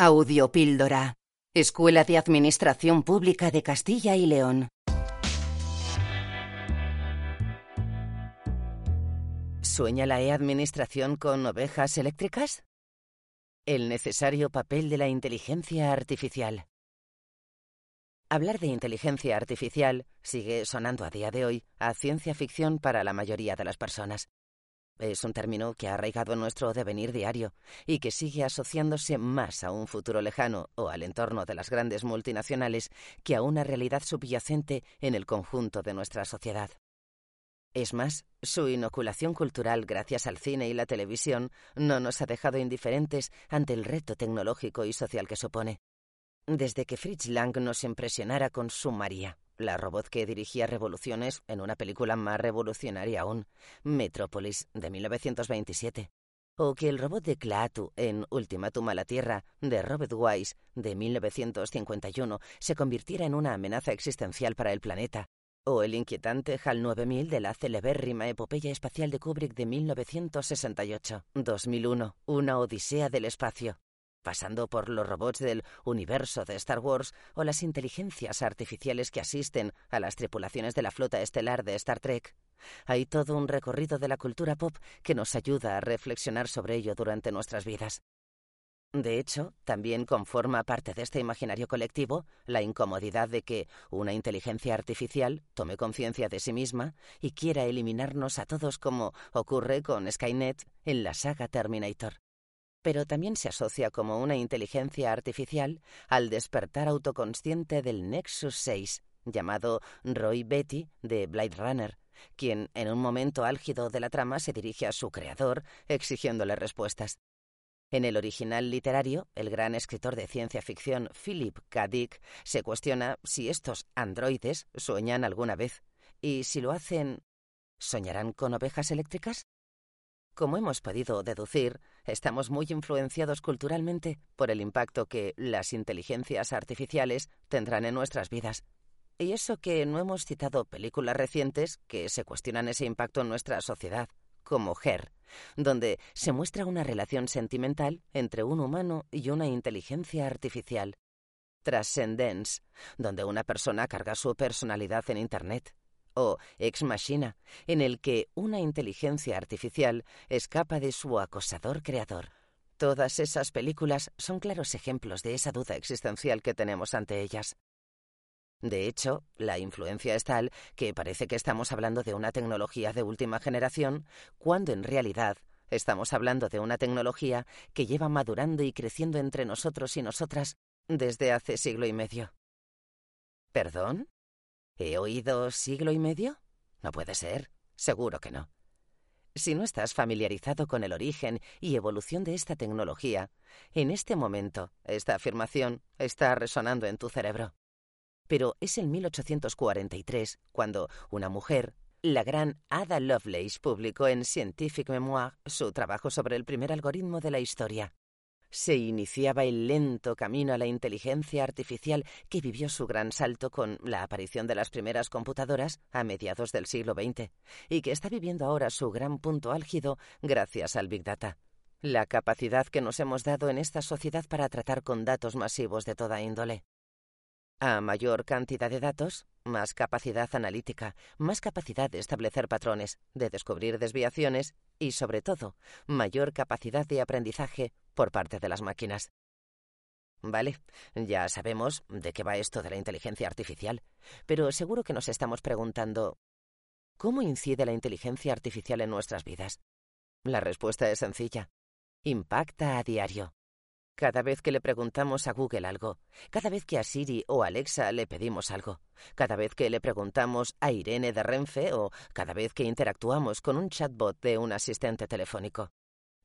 Audiopíldora. Escuela de Administración Pública de Castilla y León. ¿Sueña la e-administración con ovejas eléctricas? El necesario papel de la inteligencia artificial. Hablar de inteligencia artificial sigue sonando a día de hoy a ciencia ficción para la mayoría de las personas. Es un término que ha arraigado nuestro devenir diario y que sigue asociándose más a un futuro lejano o al entorno de las grandes multinacionales que a una realidad subyacente en el conjunto de nuestra sociedad. Es más, su inoculación cultural gracias al cine y la televisión no nos ha dejado indiferentes ante el reto tecnológico y social que supone. Desde que Fritz Lang nos impresionara con su María, la robot que dirigía revoluciones en una película más revolucionaria aún, Metrópolis, de 1927. O que el robot de Klaatu en Ultimátum a la Tierra, de Robert Wise, de 1951, se convirtiera en una amenaza existencial para el planeta. O el inquietante HAL 9000 de la celebérrima epopeya espacial de Kubrick de 1968. 2001, una odisea del espacio pasando por los robots del universo de Star Wars o las inteligencias artificiales que asisten a las tripulaciones de la flota estelar de Star Trek. Hay todo un recorrido de la cultura pop que nos ayuda a reflexionar sobre ello durante nuestras vidas. De hecho, también conforma parte de este imaginario colectivo la incomodidad de que una inteligencia artificial tome conciencia de sí misma y quiera eliminarnos a todos como ocurre con Skynet en la saga Terminator pero también se asocia como una inteligencia artificial al despertar autoconsciente del Nexus 6, llamado Roy Betty de Blade Runner, quien en un momento álgido de la trama se dirige a su creador exigiéndole respuestas. En el original literario, el gran escritor de ciencia ficción Philip K. Dick se cuestiona si estos androides sueñan alguna vez y si lo hacen, ¿soñarán con ovejas eléctricas? Como hemos podido deducir, estamos muy influenciados culturalmente por el impacto que las inteligencias artificiales tendrán en nuestras vidas. Y eso que no hemos citado películas recientes que se cuestionan ese impacto en nuestra sociedad, como Her, donde se muestra una relación sentimental entre un humano y una inteligencia artificial. Transcendence, donde una persona carga su personalidad en Internet o Ex Machina, en el que una inteligencia artificial escapa de su acosador creador. Todas esas películas son claros ejemplos de esa duda existencial que tenemos ante ellas. De hecho, la influencia es tal que parece que estamos hablando de una tecnología de última generación, cuando en realidad estamos hablando de una tecnología que lleva madurando y creciendo entre nosotros y nosotras desde hace siglo y medio. ¿Perdón? ¿He oído siglo y medio? No puede ser. Seguro que no. Si no estás familiarizado con el origen y evolución de esta tecnología, en este momento esta afirmación está resonando en tu cerebro. Pero es en 1843 cuando una mujer, la gran Ada Lovelace, publicó en Scientific Memoir su trabajo sobre el primer algoritmo de la historia se iniciaba el lento camino a la inteligencia artificial que vivió su gran salto con la aparición de las primeras computadoras a mediados del siglo XX y que está viviendo ahora su gran punto álgido gracias al Big Data. La capacidad que nos hemos dado en esta sociedad para tratar con datos masivos de toda índole. A mayor cantidad de datos, más capacidad analítica, más capacidad de establecer patrones, de descubrir desviaciones y, sobre todo, mayor capacidad de aprendizaje por parte de las máquinas. Vale, ya sabemos de qué va esto de la inteligencia artificial, pero seguro que nos estamos preguntando ¿cómo incide la inteligencia artificial en nuestras vidas? La respuesta es sencilla. Impacta a diario. Cada vez que le preguntamos a Google algo, cada vez que a Siri o Alexa le pedimos algo, cada vez que le preguntamos a Irene de Renfe o cada vez que interactuamos con un chatbot de un asistente telefónico.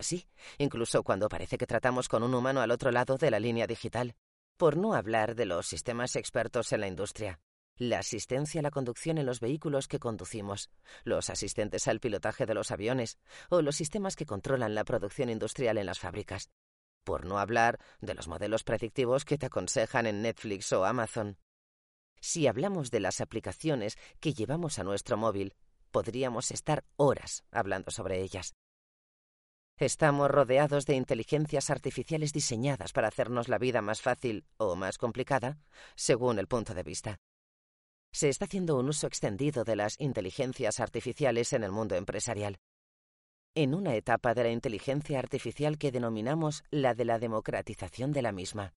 Sí, incluso cuando parece que tratamos con un humano al otro lado de la línea digital. Por no hablar de los sistemas expertos en la industria. La asistencia a la conducción en los vehículos que conducimos, los asistentes al pilotaje de los aviones o los sistemas que controlan la producción industrial en las fábricas por no hablar de los modelos predictivos que te aconsejan en Netflix o Amazon. Si hablamos de las aplicaciones que llevamos a nuestro móvil, podríamos estar horas hablando sobre ellas. Estamos rodeados de inteligencias artificiales diseñadas para hacernos la vida más fácil o más complicada, según el punto de vista. Se está haciendo un uso extendido de las inteligencias artificiales en el mundo empresarial. En una etapa de la inteligencia artificial que denominamos la de la democratización de la misma.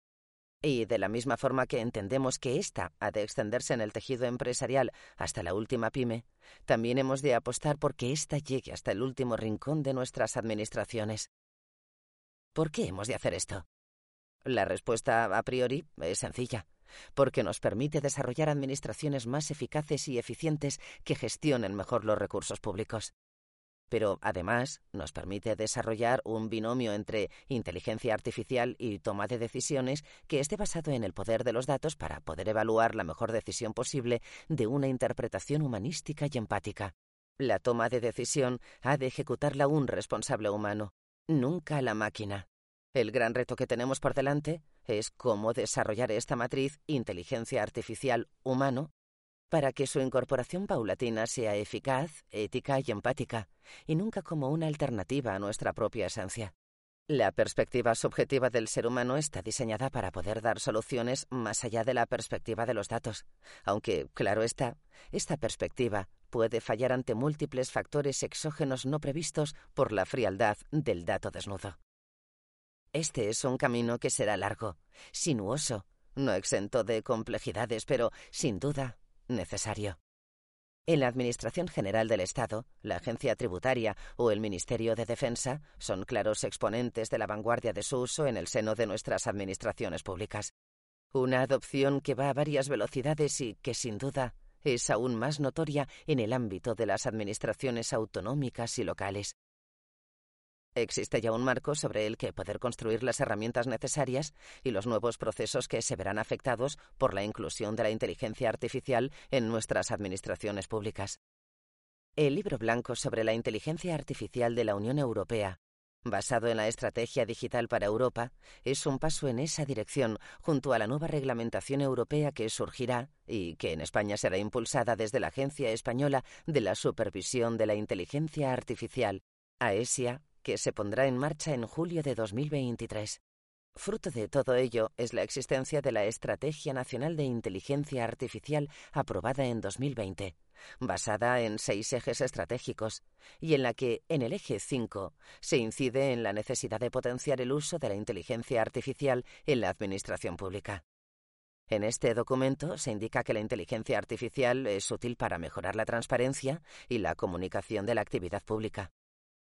Y de la misma forma que entendemos que ésta ha de extenderse en el tejido empresarial hasta la última pyme, también hemos de apostar por que ésta llegue hasta el último rincón de nuestras administraciones. ¿Por qué hemos de hacer esto? La respuesta a priori es sencilla, porque nos permite desarrollar administraciones más eficaces y eficientes que gestionen mejor los recursos públicos pero además nos permite desarrollar un binomio entre inteligencia artificial y toma de decisiones que esté basado en el poder de los datos para poder evaluar la mejor decisión posible de una interpretación humanística y empática. La toma de decisión ha de ejecutarla un responsable humano, nunca la máquina. El gran reto que tenemos por delante es cómo desarrollar esta matriz inteligencia artificial humano para que su incorporación paulatina sea eficaz, ética y empática, y nunca como una alternativa a nuestra propia esencia. La perspectiva subjetiva del ser humano está diseñada para poder dar soluciones más allá de la perspectiva de los datos, aunque, claro está, esta perspectiva puede fallar ante múltiples factores exógenos no previstos por la frialdad del dato desnudo. Este es un camino que será largo, sinuoso, no exento de complejidades, pero, sin duda, necesario. En la Administración General del Estado, la Agencia Tributaria o el Ministerio de Defensa son claros exponentes de la vanguardia de su uso en el seno de nuestras administraciones públicas. Una adopción que va a varias velocidades y que, sin duda, es aún más notoria en el ámbito de las administraciones autonómicas y locales. Existe ya un marco sobre el que poder construir las herramientas necesarias y los nuevos procesos que se verán afectados por la inclusión de la inteligencia artificial en nuestras administraciones públicas. El libro blanco sobre la inteligencia artificial de la Unión Europea, basado en la Estrategia Digital para Europa, es un paso en esa dirección junto a la nueva reglamentación europea que surgirá y que en España será impulsada desde la Agencia Española de la Supervisión de la Inteligencia Artificial, AESIA, que se pondrá en marcha en julio de 2023. Fruto de todo ello es la existencia de la Estrategia Nacional de Inteligencia Artificial aprobada en 2020, basada en seis ejes estratégicos, y en la que, en el eje 5, se incide en la necesidad de potenciar el uso de la inteligencia artificial en la administración pública. En este documento se indica que la inteligencia artificial es útil para mejorar la transparencia y la comunicación de la actividad pública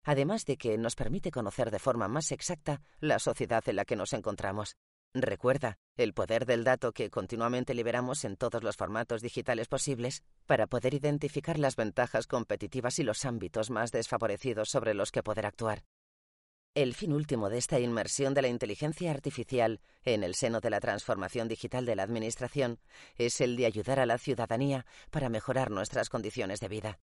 además de que nos permite conocer de forma más exacta la sociedad en la que nos encontramos. Recuerda el poder del dato que continuamente liberamos en todos los formatos digitales posibles para poder identificar las ventajas competitivas y los ámbitos más desfavorecidos sobre los que poder actuar. El fin último de esta inmersión de la inteligencia artificial en el seno de la transformación digital de la Administración es el de ayudar a la ciudadanía para mejorar nuestras condiciones de vida.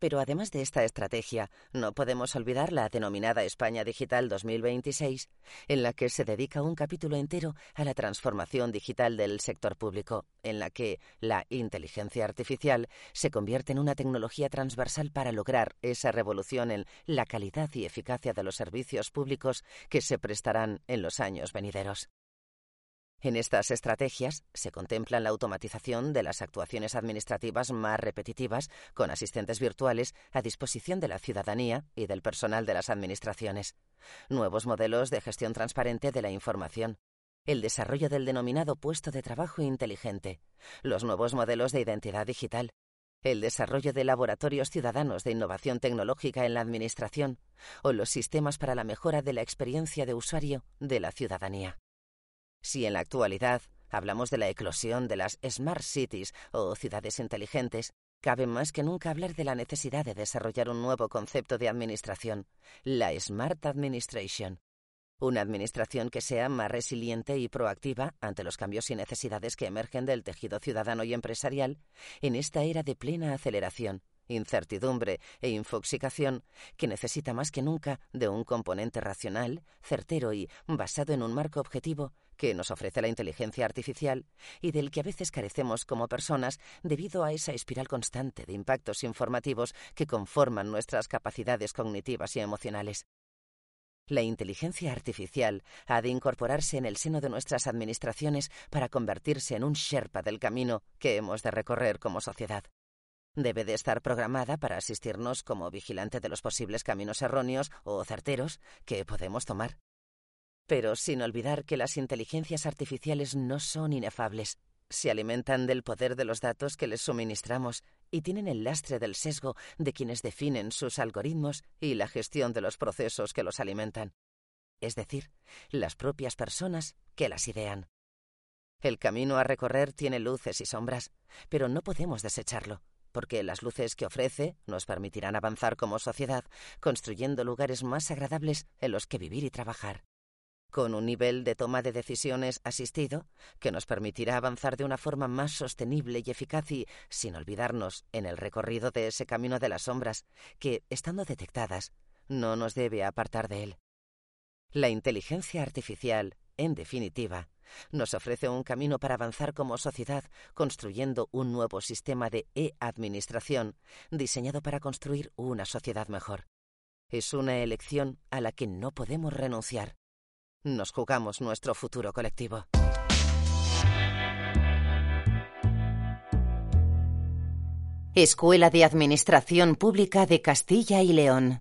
Pero además de esta estrategia, no podemos olvidar la denominada España Digital 2026, en la que se dedica un capítulo entero a la transformación digital del sector público, en la que la inteligencia artificial se convierte en una tecnología transversal para lograr esa revolución en la calidad y eficacia de los servicios públicos que se prestarán en los años venideros. En estas estrategias se contempla la automatización de las actuaciones administrativas más repetitivas con asistentes virtuales a disposición de la ciudadanía y del personal de las administraciones, nuevos modelos de gestión transparente de la información, el desarrollo del denominado puesto de trabajo inteligente, los nuevos modelos de identidad digital, el desarrollo de laboratorios ciudadanos de innovación tecnológica en la Administración. O los sistemas para la mejora de la experiencia de usuario de la ciudadanía. Si en la actualidad hablamos de la eclosión de las Smart Cities o ciudades inteligentes, cabe más que nunca hablar de la necesidad de desarrollar un nuevo concepto de administración, la Smart Administration. Una administración que sea más resiliente y proactiva ante los cambios y necesidades que emergen del tejido ciudadano y empresarial en esta era de plena aceleración, incertidumbre e infoxicación que necesita más que nunca de un componente racional, certero y basado en un marco objetivo que nos ofrece la inteligencia artificial y del que a veces carecemos como personas debido a esa espiral constante de impactos informativos que conforman nuestras capacidades cognitivas y emocionales. La inteligencia artificial ha de incorporarse en el seno de nuestras administraciones para convertirse en un Sherpa del camino que hemos de recorrer como sociedad. Debe de estar programada para asistirnos como vigilante de los posibles caminos erróneos o certeros que podemos tomar. Pero sin olvidar que las inteligencias artificiales no son inefables. Se alimentan del poder de los datos que les suministramos y tienen el lastre del sesgo de quienes definen sus algoritmos y la gestión de los procesos que los alimentan. Es decir, las propias personas que las idean. El camino a recorrer tiene luces y sombras, pero no podemos desecharlo, porque las luces que ofrece nos permitirán avanzar como sociedad, construyendo lugares más agradables en los que vivir y trabajar con un nivel de toma de decisiones asistido que nos permitirá avanzar de una forma más sostenible y eficaz y sin olvidarnos en el recorrido de ese camino de las sombras que, estando detectadas, no nos debe apartar de él. La inteligencia artificial, en definitiva, nos ofrece un camino para avanzar como sociedad construyendo un nuevo sistema de e-administración diseñado para construir una sociedad mejor. Es una elección a la que no podemos renunciar. Nos jugamos nuestro futuro colectivo. Escuela de Administración Pública de Castilla y León.